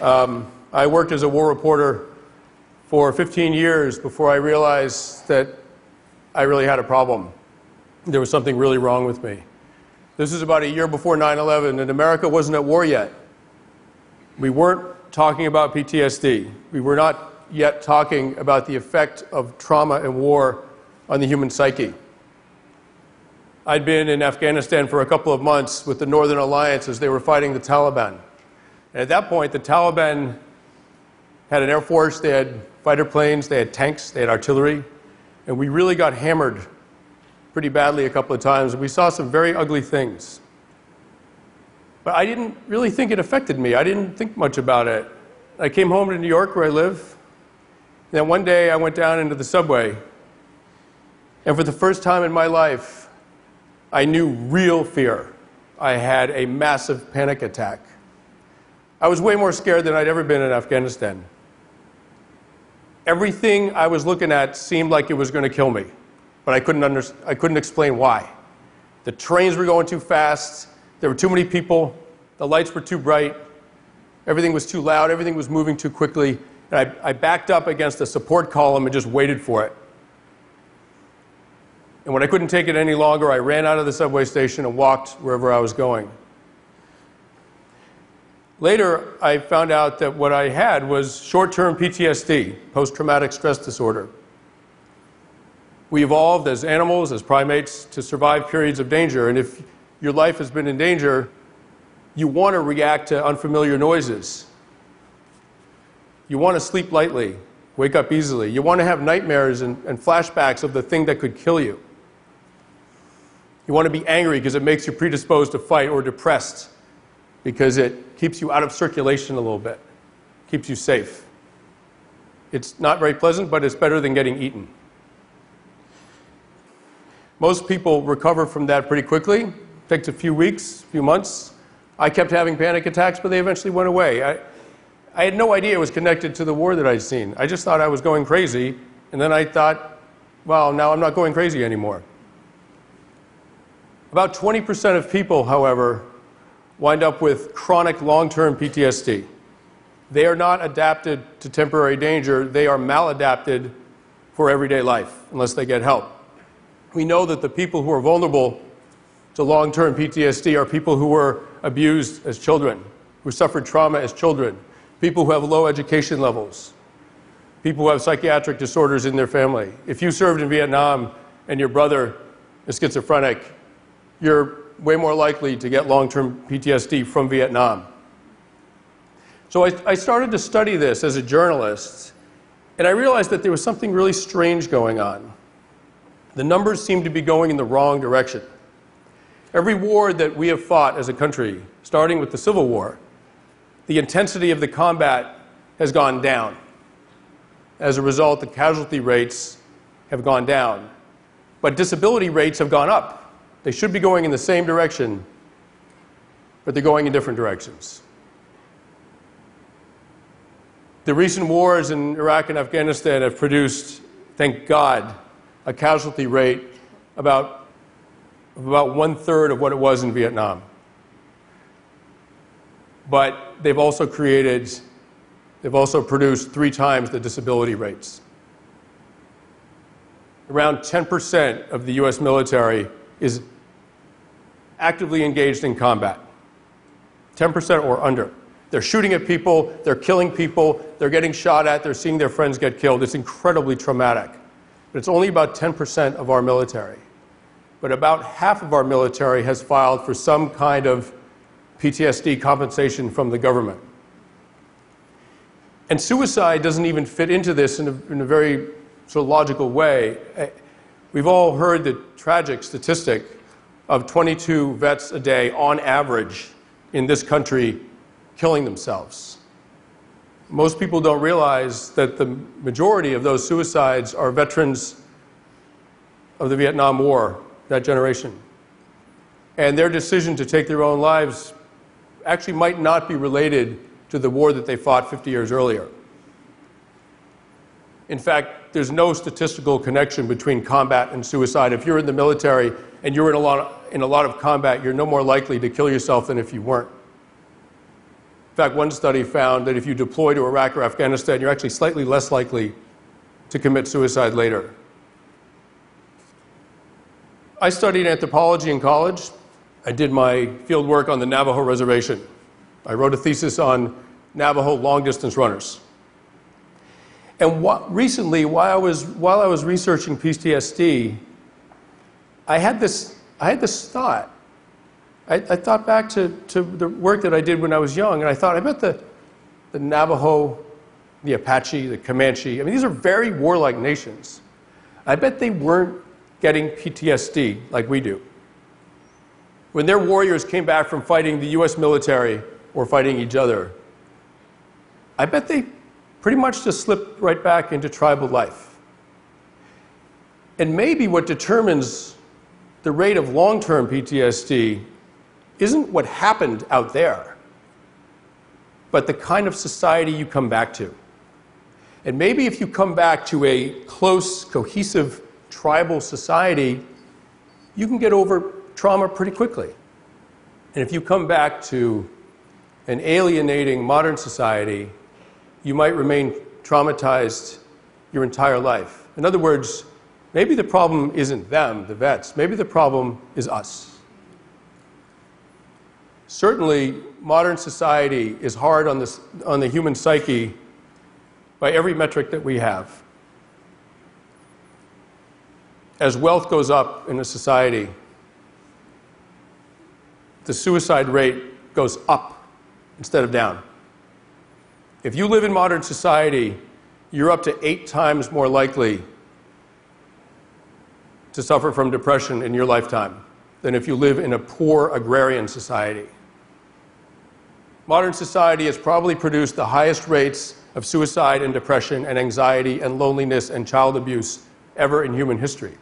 Um, I worked as a war reporter for 15 years before I realized that I really had a problem. There was something really wrong with me. This is about a year before 9 11, and America wasn't at war yet. We weren't talking about PTSD. We were not yet talking about the effect of trauma and war on the human psyche. I'd been in Afghanistan for a couple of months with the Northern Alliance as they were fighting the Taliban. And at that point, the Taliban had an air force, they had fighter planes, they had tanks, they had artillery, and we really got hammered pretty badly a couple of times. We saw some very ugly things. But I didn't really think it affected me. I didn't think much about it. I came home to New York, where I live. Then one day I went down into the subway, and for the first time in my life, I knew real fear. I had a massive panic attack. I was way more scared than I'd ever been in Afghanistan. Everything I was looking at seemed like it was going to kill me, but I couldn't, under, I couldn't explain why. The trains were going too fast, there were too many people, the lights were too bright, everything was too loud, everything was moving too quickly, and I, I backed up against a support column and just waited for it. And when I couldn't take it any longer, I ran out of the subway station and walked wherever I was going. Later, I found out that what I had was short term PTSD, post traumatic stress disorder. We evolved as animals, as primates, to survive periods of danger. And if your life has been in danger, you want to react to unfamiliar noises. You want to sleep lightly, wake up easily. You want to have nightmares and, and flashbacks of the thing that could kill you. You want to be angry because it makes you predisposed to fight, or depressed because it keeps you out of circulation a little bit, keeps you safe. It's not very pleasant, but it's better than getting eaten. Most people recover from that pretty quickly. It takes a few weeks, a few months. I kept having panic attacks, but they eventually went away. I, I had no idea it was connected to the war that I'd seen. I just thought I was going crazy, and then I thought, well, now I'm not going crazy anymore. About 20% of people, however, wind up with chronic long term PTSD. They are not adapted to temporary danger, they are maladapted for everyday life unless they get help. We know that the people who are vulnerable to long term PTSD are people who were abused as children, who suffered trauma as children, people who have low education levels, people who have psychiatric disorders in their family. If you served in Vietnam and your brother is schizophrenic, you're way more likely to get long term PTSD from Vietnam. So I, I, started to study this as a journalist, and I realized that there was something really strange going on. The numbers seemed to be going in the wrong direction. Every war that we have fought as a country, starting with the Civil War, the intensity of the combat has gone down. As a result, the casualty rates have gone down, but disability rates have gone up. They should be going in the same direction, but they're going in different directions. The recent wars in Iraq and Afghanistan have produced, thank God, a casualty rate about, about one third of what it was in Vietnam. But they've also created, they've also produced three times the disability rates. Around 10% of the US military is actively engaged in combat 10% or under. They're shooting at people, they're killing people, they're getting shot at, they're seeing their friends get killed. It's incredibly traumatic. But it's only about 10% of our military. But about half of our military has filed for some kind of PTSD compensation from the government. And suicide doesn't even fit into this in a, in a very sort of logical way. We've all heard the tragic statistic of 22 vets a day on average in this country killing themselves. Most people don't realize that the majority of those suicides are veterans of the Vietnam War, that generation. And their decision to take their own lives actually might not be related to the war that they fought 50 years earlier. In fact, there's no statistical connection between combat and suicide. If you're in the military and you're in a lot of, in a lot of combat, you're no more likely to kill yourself than if you weren't. In fact, one study found that if you deploy to Iraq or Afghanistan, you're actually slightly less likely to commit suicide later. I studied anthropology in college. I did my field work on the Navajo Reservation. I wrote a thesis on Navajo long distance runners. And recently, while I, was, while I was researching PTSD, I had this, I had this thought. I, I thought back to, to the work that I did when I was young, and I thought, I bet the, the Navajo, the Apache, the Comanche, I mean, these are very warlike nations. I bet they weren't getting PTSD like we do. When their warriors came back from fighting the US military or fighting each other, I bet they pretty much just slipped right back into tribal life. And maybe what determines the rate of long term PTSD isn't what happened out there, but the kind of society you come back to. And maybe if you come back to a close, cohesive tribal society, you can get over trauma pretty quickly. And if you come back to an alienating modern society, you might remain traumatized your entire life. In other words, maybe the problem isn't them, the vets, maybe the problem is us. Certainly, modern society is hard on, this, on the human psyche by every metric that we have. As wealth goes up in a society, the suicide rate goes up instead of down. If you live in modern society, you're up to eight times more likely to suffer from depression in your lifetime than if you live in a poor agrarian society. Modern society has probably produced the highest rates of suicide and depression and anxiety and loneliness and child abuse ever in human history.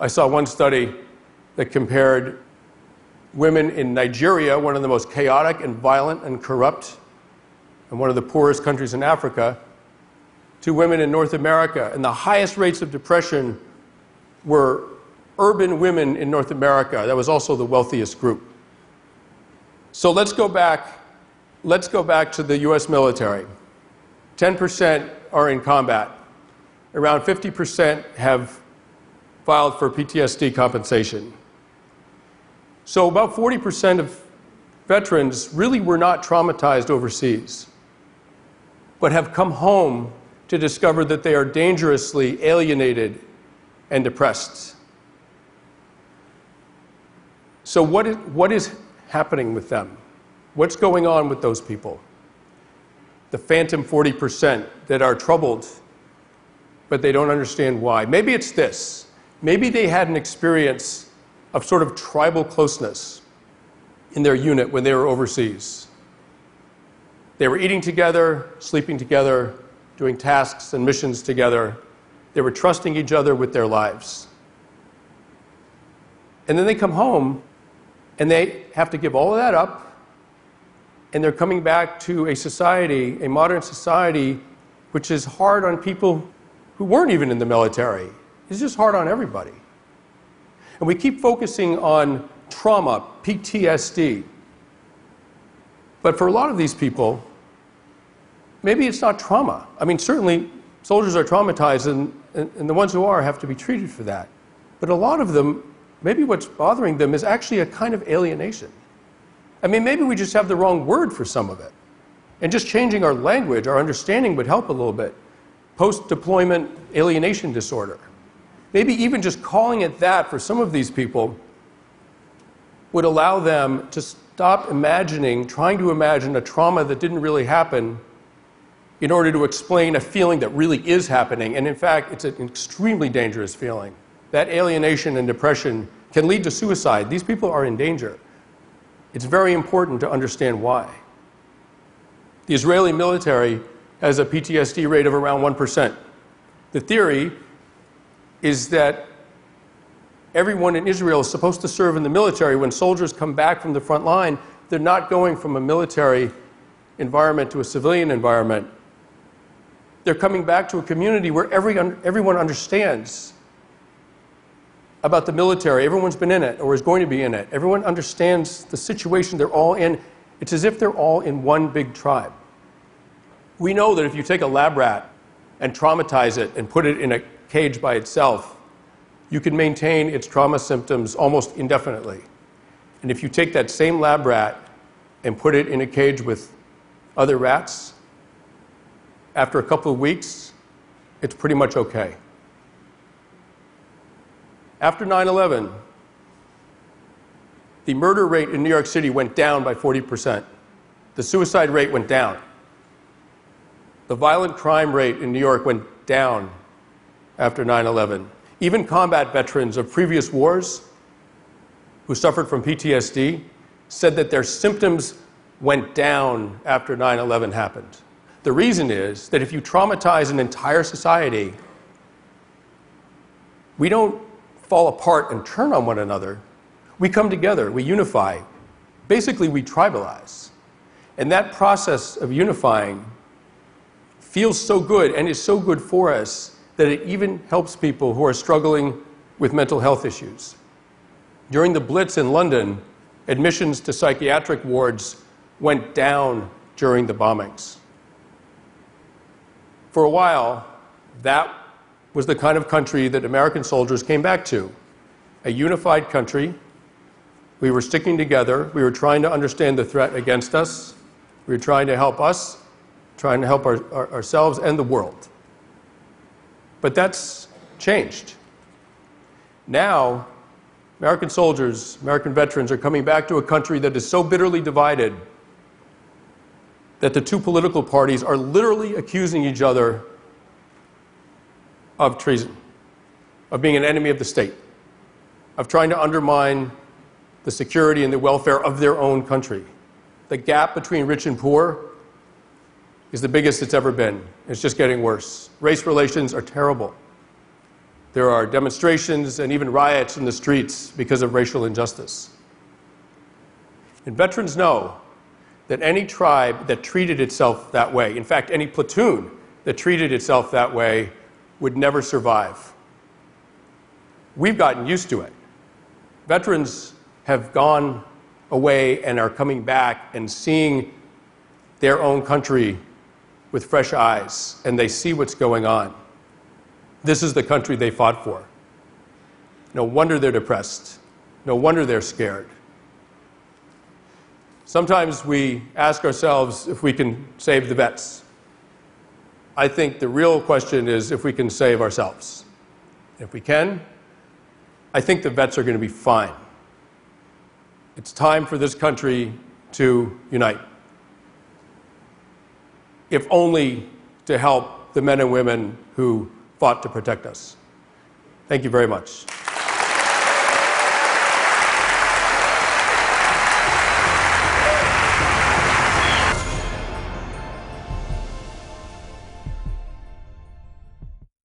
I saw one study that compared women in Nigeria, one of the most chaotic and violent and corrupt and one of the poorest countries in Africa, to women in North America. And the highest rates of depression were urban women in North America. That was also the wealthiest group. So let's go back. Let's go back to the US military. 10% are in combat. Around 50% have filed for PTSD compensation. So about 40% of veterans really were not traumatized overseas but have come home to discover that they are dangerously alienated and depressed. So, what is, what is happening with them? What's going on with those people? The phantom 40% that are troubled, but they don't understand why. Maybe it's this. Maybe they had an experience of sort of tribal closeness in their unit when they were overseas. They were eating together, sleeping together, doing tasks and missions together. They were trusting each other with their lives. And then they come home and they have to give all of that up. And they're coming back to a society, a modern society, which is hard on people who weren't even in the military. It's just hard on everybody. And we keep focusing on trauma, PTSD. But for a lot of these people, maybe it's not trauma. I mean, certainly soldiers are traumatized, and, and, and, the ones who are have to be treated for that. But a lot of them, maybe what's bothering them is actually a kind of alienation. I mean, maybe we just have the wrong word for some of it. And just changing our language, our understanding would help a little bit. Post deployment alienation disorder. Maybe even just calling it that for some of these people would allow them to stop imagining, trying to imagine a trauma that didn't really happen in order to explain a feeling that really is happening. And in fact, it's an extremely dangerous feeling. That alienation and depression can lead to suicide. These people are in danger. It's very important to understand why. The Israeli military has a PTSD rate of around 1%. The theory is that everyone in Israel is supposed to serve in the military. When soldiers come back from the front line, they're not going from a military environment to a civilian environment. They're coming back to a community where every, everyone understands about the military. Everyone's been in it or is going to be in it. Everyone understands the situation they're all in, It's as if they're all in one big tribe. We know that if you take a lab rat and traumatize it and put it in a cage by itself, you can maintain its trauma symptoms almost indefinitely. And if you take that same lab rat and put it in a cage with other rats, after a couple of weeks, it's pretty much okay. After 9 11, the murder rate in New York City went down by 40%. The suicide rate went down. The violent crime rate in New York went down after 9 11. Even combat veterans of previous wars who suffered from PTSD said that their symptoms went down after 9 11 happened. The reason is that if you traumatize an entire society, we don't fall apart and turn on one another. We come together, we unify. Basically, we tribalize. And that process of unifying feels so good and is so good for us that it even helps people who are struggling with mental health issues. During the Blitz in London, admissions to psychiatric wards went down during the bombings. For a while, that was the kind of country that American soldiers came back to a unified country. We were sticking together. We were trying to understand the threat against us. We were trying to help us, trying to help our, our, ourselves and the world. But that's changed. Now, American soldiers, American veterans are coming back to a country that is so bitterly divided that the two political parties are literally accusing each other of treason, of being an enemy of the state, of trying to undermine the security and the welfare of their own country. The gap between rich and poor is the biggest it's ever been. It's just getting worse. Race relations are terrible. There are demonstrations and even riots in the streets because of racial injustice. And veterans know that any tribe that treated itself that way, in fact, any platoon that treated itself that way, would never survive. We've gotten used to it. Veterans have gone away and are coming back and seeing their own country with fresh eyes, and they see what's going on. This is the country they fought for. No wonder they're depressed. No wonder they're scared. Sometimes we ask ourselves if we can save the vets. I think the real question is if we can save ourselves. If we can, I think the vets are going to be fine. It's time for this country to unite, if only to help the men and women who fought to protect us. Thank you very much.